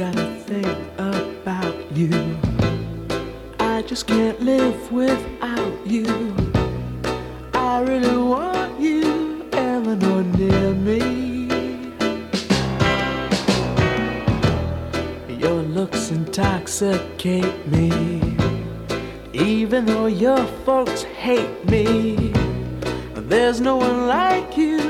gotta think about you. I just can't live without you. I really want you, Eleanor, near me. Your looks intoxicate me. Even though your folks hate me, there's no one like you,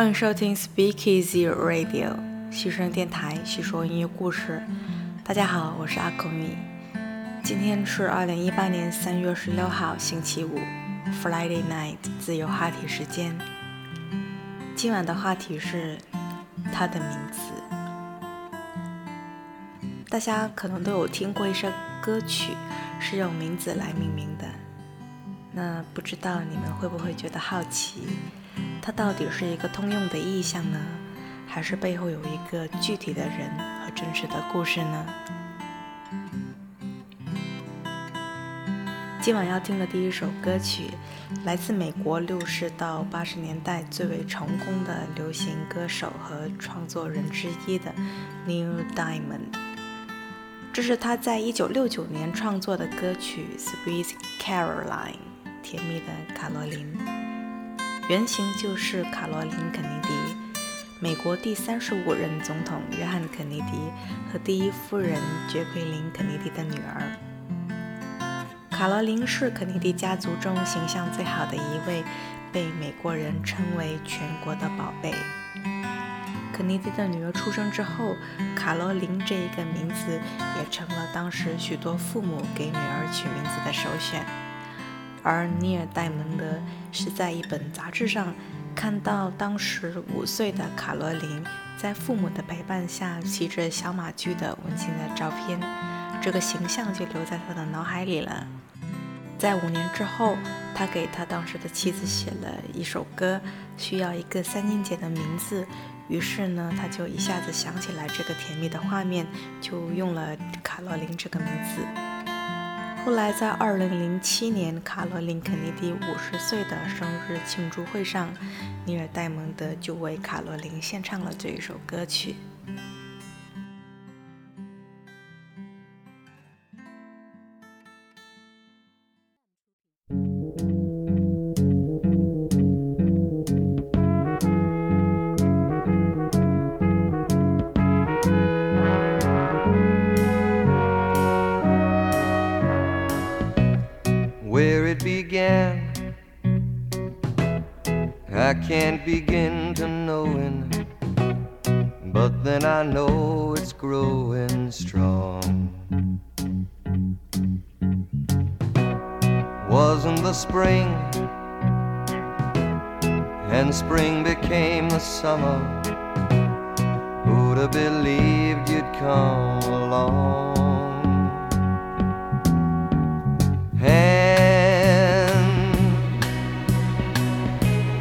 欢迎收听 Speak Easy Radio 细声电台，细说音乐故事。大家好，我是阿口米。今天是二零一八年三月十六号，星期五，Friday night 自由话题时间。今晚的话题是他的名字。大家可能都有听过一首歌曲，是用名字来命名的。那不知道你们会不会觉得好奇？它到底是一个通用的意象呢，还是背后有一个具体的人和真实的故事呢？今晚要听的第一首歌曲，来自美国六十到八十年代最为成功的流行歌手和创作人之一的 Neil Diamond。这是他在一九六九年创作的歌曲《Sweet Caroline》，甜蜜的卡罗琳。原型就是卡罗琳·肯尼迪，美国第三十五任总统约翰·肯尼迪和第一夫人杰奎琳·肯尼迪的女儿。卡罗琳是肯尼迪家族中形象最好的一位，被美国人称为全国的宝贝。肯尼迪的女儿出生之后，卡罗琳这一个名字也成了当时许多父母给女儿取名字的首选。而尼尔·戴蒙德是在一本杂志上看到当时五岁的卡罗琳在父母的陪伴下骑着小马驹的温馨的照片，这个形象就留在他的脑海里了。在五年之后，他给他当时的妻子写了一首歌，需要一个三音节的名字。于是呢，他就一下子想起来这个甜蜜的画面，就用了卡罗琳这个名字。后来在二零零七年，卡罗琳·肯尼迪五十岁的生日庆祝会上，尼尔·戴蒙德就为卡罗琳献唱了这一首歌曲。Wasn't the spring, and spring became the summer. Who'd have believed you'd come along? Hand,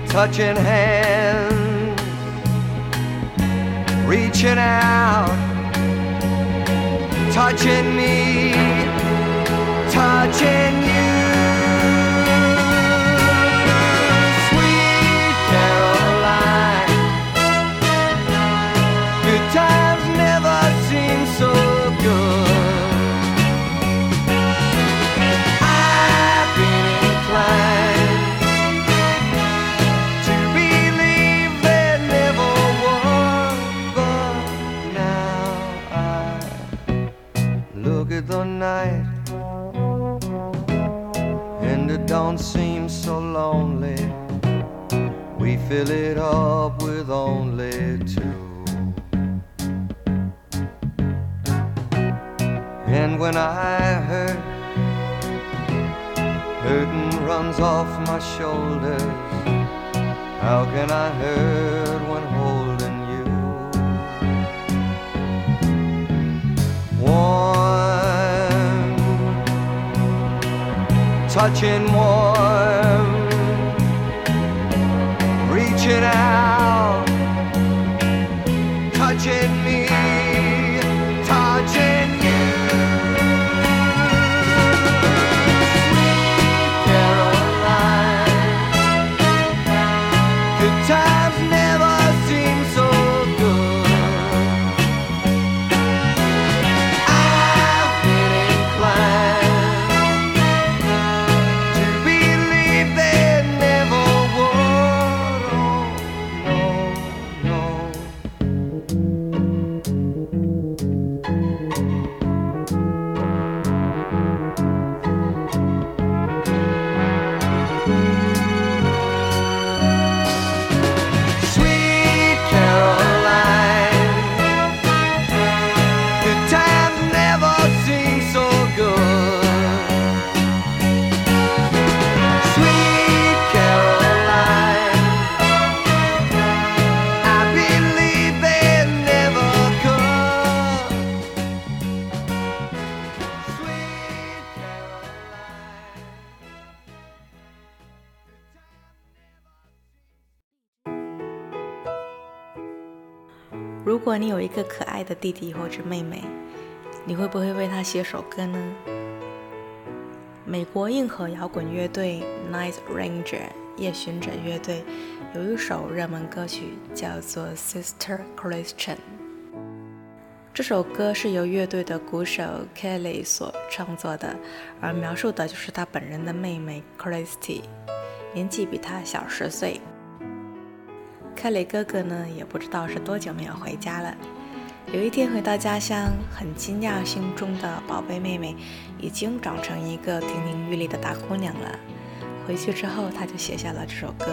touching hands, reaching out, touching me, touching you. Times never seem so good. I've been inclined to believe there never was, but now I look at the night and it don't seem so lonely. We fill it up with only two. And when I hurt, hurting runs off my shoulders. How can I hurt when holding you? Warm, touching warm, reaching out, 你有一个可爱的弟弟或者妹妹，你会不会为他写首歌呢？美国硬核摇滚乐队 Night Ranger 夜巡者乐队有一首热门歌曲叫做《Sister Christian》。这首歌是由乐队的鼓手 Kelly 所创作的，而描述的就是他本人的妹妹 Christy，年纪比他小十岁。凯雷哥哥呢，也不知道是多久没有回家了。有一天回到家乡，很惊讶心中的宝贝妹妹已经长成一个亭亭玉立的大姑娘了。回去之后，他就写下了这首歌。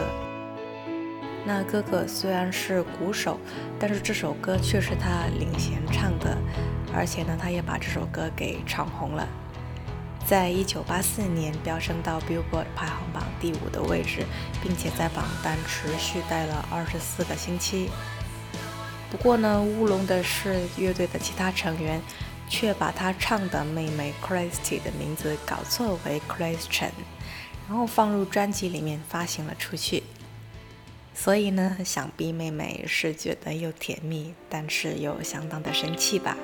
那哥哥虽然是鼓手，但是这首歌却是他领衔唱的，而且呢，他也把这首歌给唱红了。在一九八四年飙升到 Billboard 排行榜第五的位置，并且在榜单持续待了二十四个星期。不过呢，乌龙的是乐队的其他成员却把他唱的妹妹 Christy 的名字搞错为 Christian，然后放入专辑里面发行了出去。所以呢，想必妹妹是觉得又甜蜜，但是又相当的生气吧。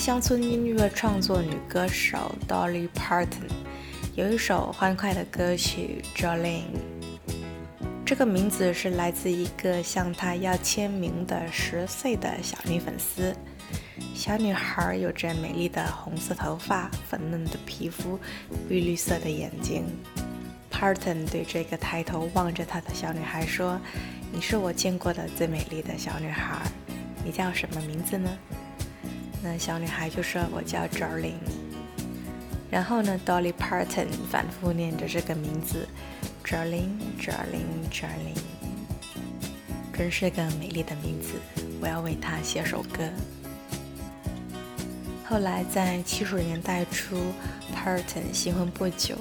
乡村音乐创作女歌手 Dolly Parton 有一首欢快的歌曲《Jolene》，这个名字是来自一个向她要签名的十岁的小女粉丝。小女孩有着美丽的红色头发、粉嫩的皮肤、碧绿色的眼睛。Parton 对这个抬头望着她的小女孩说：“你是我见过的最美丽的小女孩，你叫什么名字呢？”那小女孩就说：“我叫 Jolene。”然后呢，Dolly Parton 反复念着这个名字，Jolene，Jolene，Jolene，真是个美丽的名字，我要为她写首歌。后来在七十年代初，Parton 新婚不久，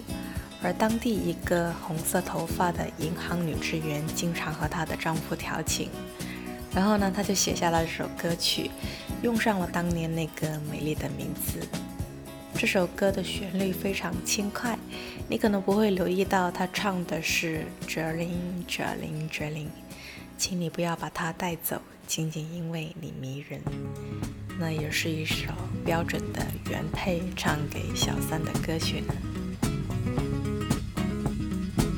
而当地一个红色头发的银行女职员经常和她的丈夫调情，然后呢，她就写下了这首歌曲，用上了当年那个美丽的名字。这首歌的旋律非常轻快，你可能不会留意到他唱的是 Jolene Jolene Jolene，请你不要把它带走，仅仅因为你迷人。那也是一首标准的原配唱给小三的歌曲呢。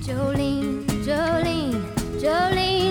Jolene, Jolene, Jolene,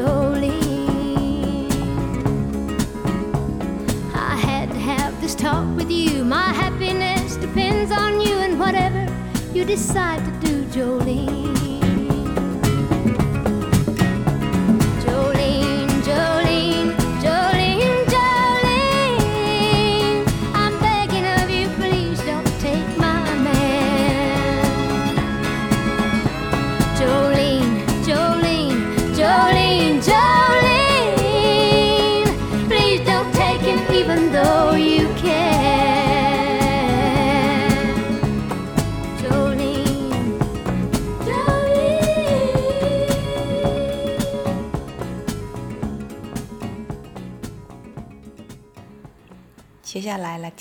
Jolene. I had to have this talk with you. My happiness depends on you and whatever you decide to do, Jolene.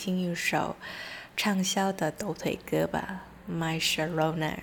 听一首畅销的抖腿歌吧 my sharona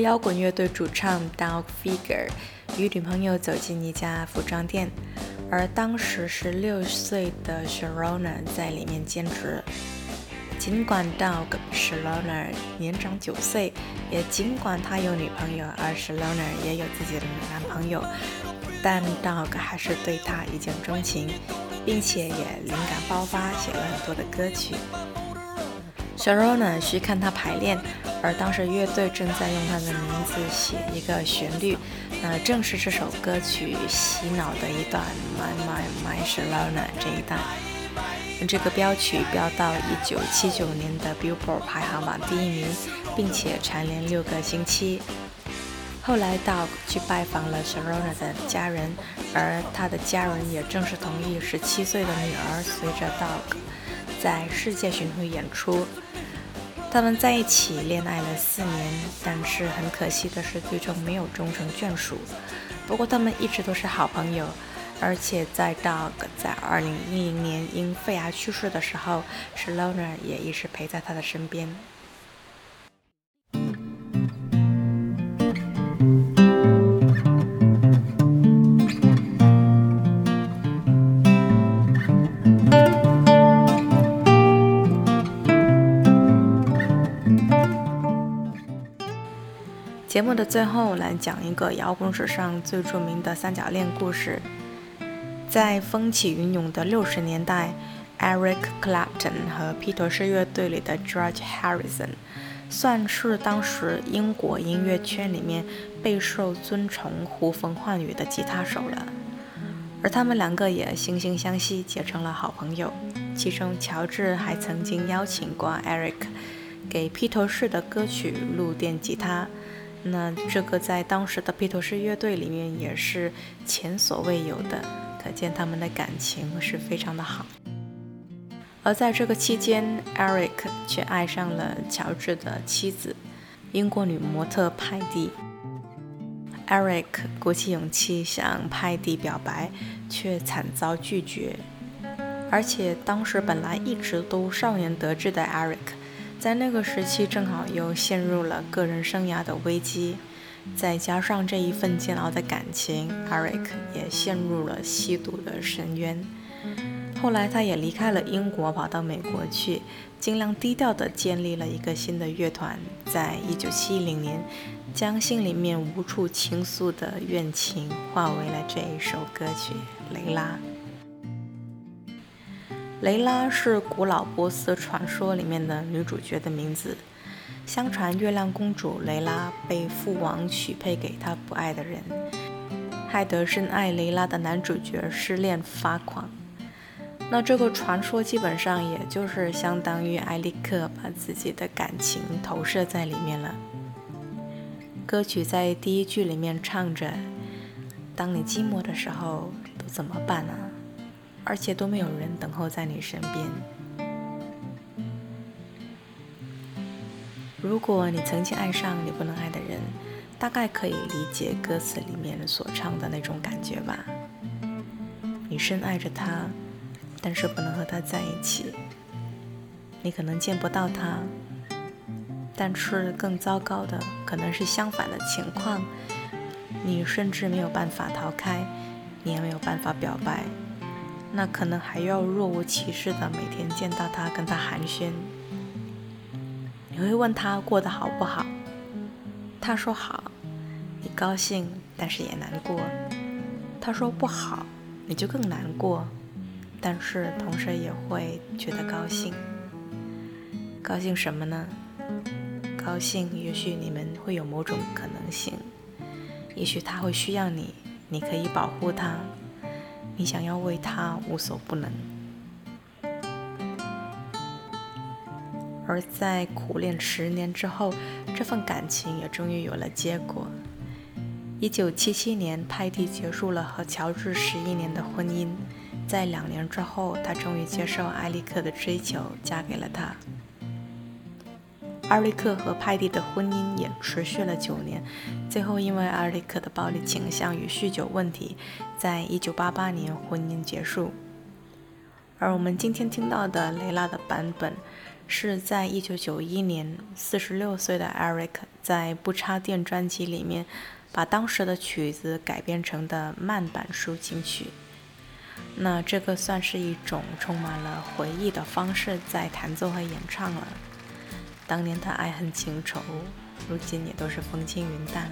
摇滚乐队主唱 Doug Figure 与女朋友走进一家服装店，而当时十六岁的 Sharona 在里面兼职。尽管 Doug Sharona 年长九岁，也尽管他有女朋友，而 Sharona 也有自己的男朋友，但 Doug 还是对她一见钟情，并且也灵感爆发，写了很多的歌曲。Sharona 去看他排练，而当时乐队正在用他的名字写一个旋律，那正是这首歌曲洗脑的一段 My My My Sharona 这一段。这个标曲飙到1979年的 Billboard 排行榜第一名，并且蝉联六个星期。后来 Doug 去拜访了 Sharona 的家人，而他的家人也正式同意十七岁的女儿随着 Doug 在世界巡回演出。他们在一起恋爱了四年，但是很可惜的是，最终没有终成眷属。不过他们一直都是好朋友，而且在 Dog 在2010年因肺癌去世的时候 s h a l o n a 也一直陪在他的身边。节目的最后来讲一个摇滚史上最著名的三角恋故事。在风起云涌的六十年代，Eric Clapton 和披头士乐队里的 George Harrison 算是当时英国音乐圈里面备受尊崇、呼风唤雨的吉他手了。而他们两个也惺惺相惜，结成了好朋友。其中，乔治还曾经邀请过 Eric 给披头士的歌曲录电吉他。那这个在当时的披头士乐队里面也是前所未有的，可见他们的感情是非常的好。而在这个期间，Eric 却爱上了乔治的妻子，英国女模特派蒂。Eric 鼓起勇气向派蒂表白，却惨遭拒绝。而且当时本来一直都少年得志的 Eric。在那个时期，正好又陷入了个人生涯的危机，再加上这一份煎熬的感情，Eric 也陷入了吸毒的深渊。后来，他也离开了英国，跑到美国去，尽量低调地建立了一个新的乐团。在一九七零年，将心里面无处倾诉的怨情化为了这一首歌曲《雷拉》。雷拉是古老波斯传说里面的女主角的名字。相传，月亮公主雷拉被父王许配给她不爱的人，害得深爱雷拉的男主角失恋发狂。那这个传说基本上也就是相当于埃利克把自己的感情投射在里面了。歌曲在第一句里面唱着：“当你寂寞的时候，都怎么办呢？”而且都没有人等候在你身边。如果你曾经爱上你不能爱的人，大概可以理解歌词里面所唱的那种感觉吧。你深爱着他，但是不能和他在一起。你可能见不到他，但是更糟糕的可能是相反的情况。你甚至没有办法逃开，你也没有办法表白。那可能还要若无其事的每天见到他，跟他寒暄。你会问他过得好不好？他说好，你高兴，但是也难过。他说不好，你就更难过，但是同时也会觉得高兴。高兴什么呢？高兴，也许你们会有某种可能性，也许他会需要你，你可以保护他。你想要为他无所不能，而在苦练十年之后，这份感情也终于有了结果。一九七七年，派蒂结束了和乔治十一年的婚姻，在两年之后，他终于接受埃利克的追求，嫁给了他。艾瑞克和派蒂的婚姻也持续了九年最后因为艾瑞克的暴力倾向与酗酒问题在一九八八年婚姻结束。而我们今天听到的雷拉的版本是在一九九一年四十六岁的艾瑞克在不插电专辑里面把当时的曲子改编成的慢板抒情曲。那这个算是一种充满了回忆的方式在弹奏和演唱了。当年的爱恨情仇如今也都是风轻云淡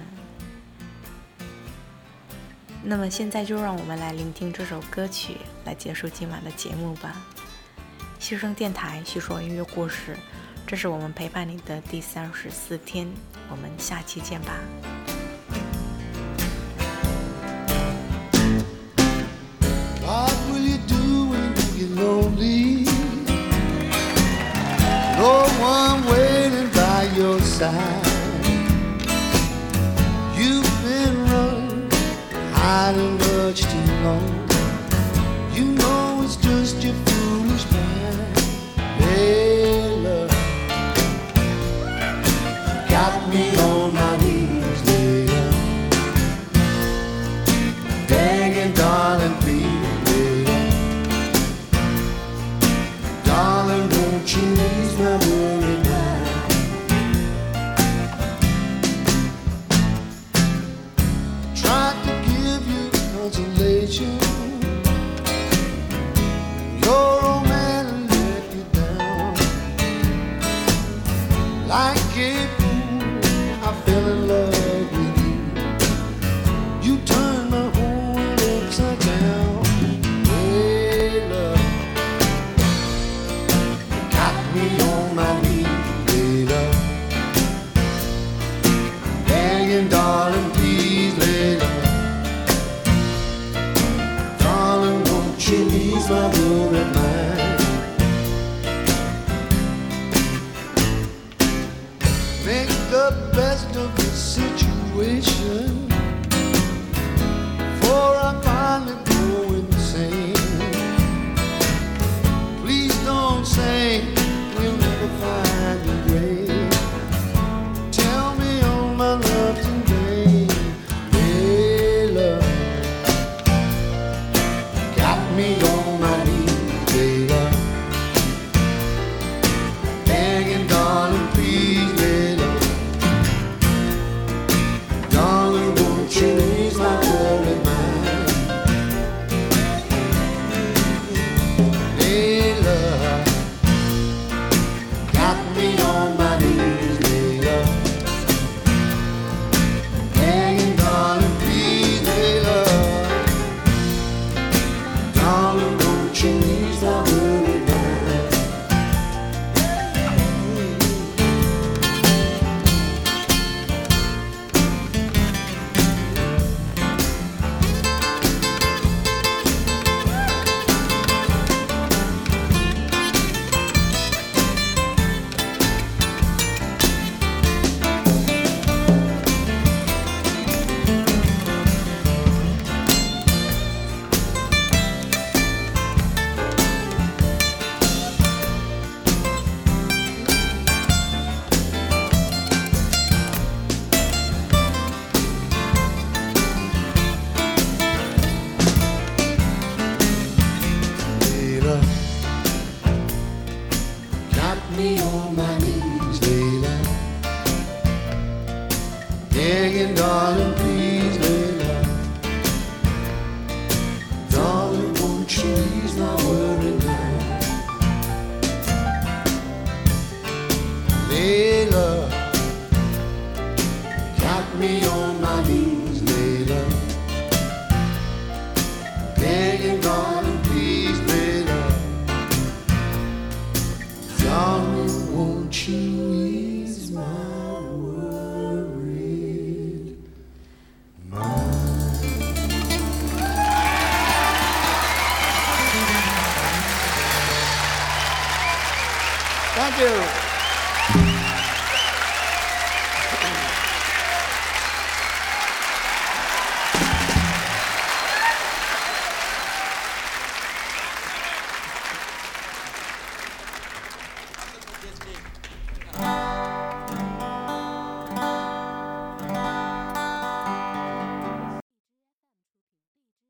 那么现在就让我们来聆听这首歌曲来结束今晚的节目吧。新声电台叙说音乐故事这是我们陪伴你的第三十四天我们下期见吧。someone waiting by your side. You've been running, hiding much too long. saying, darling, please lay low. Darling, won't you ease my worried mind? Make the best of the situation.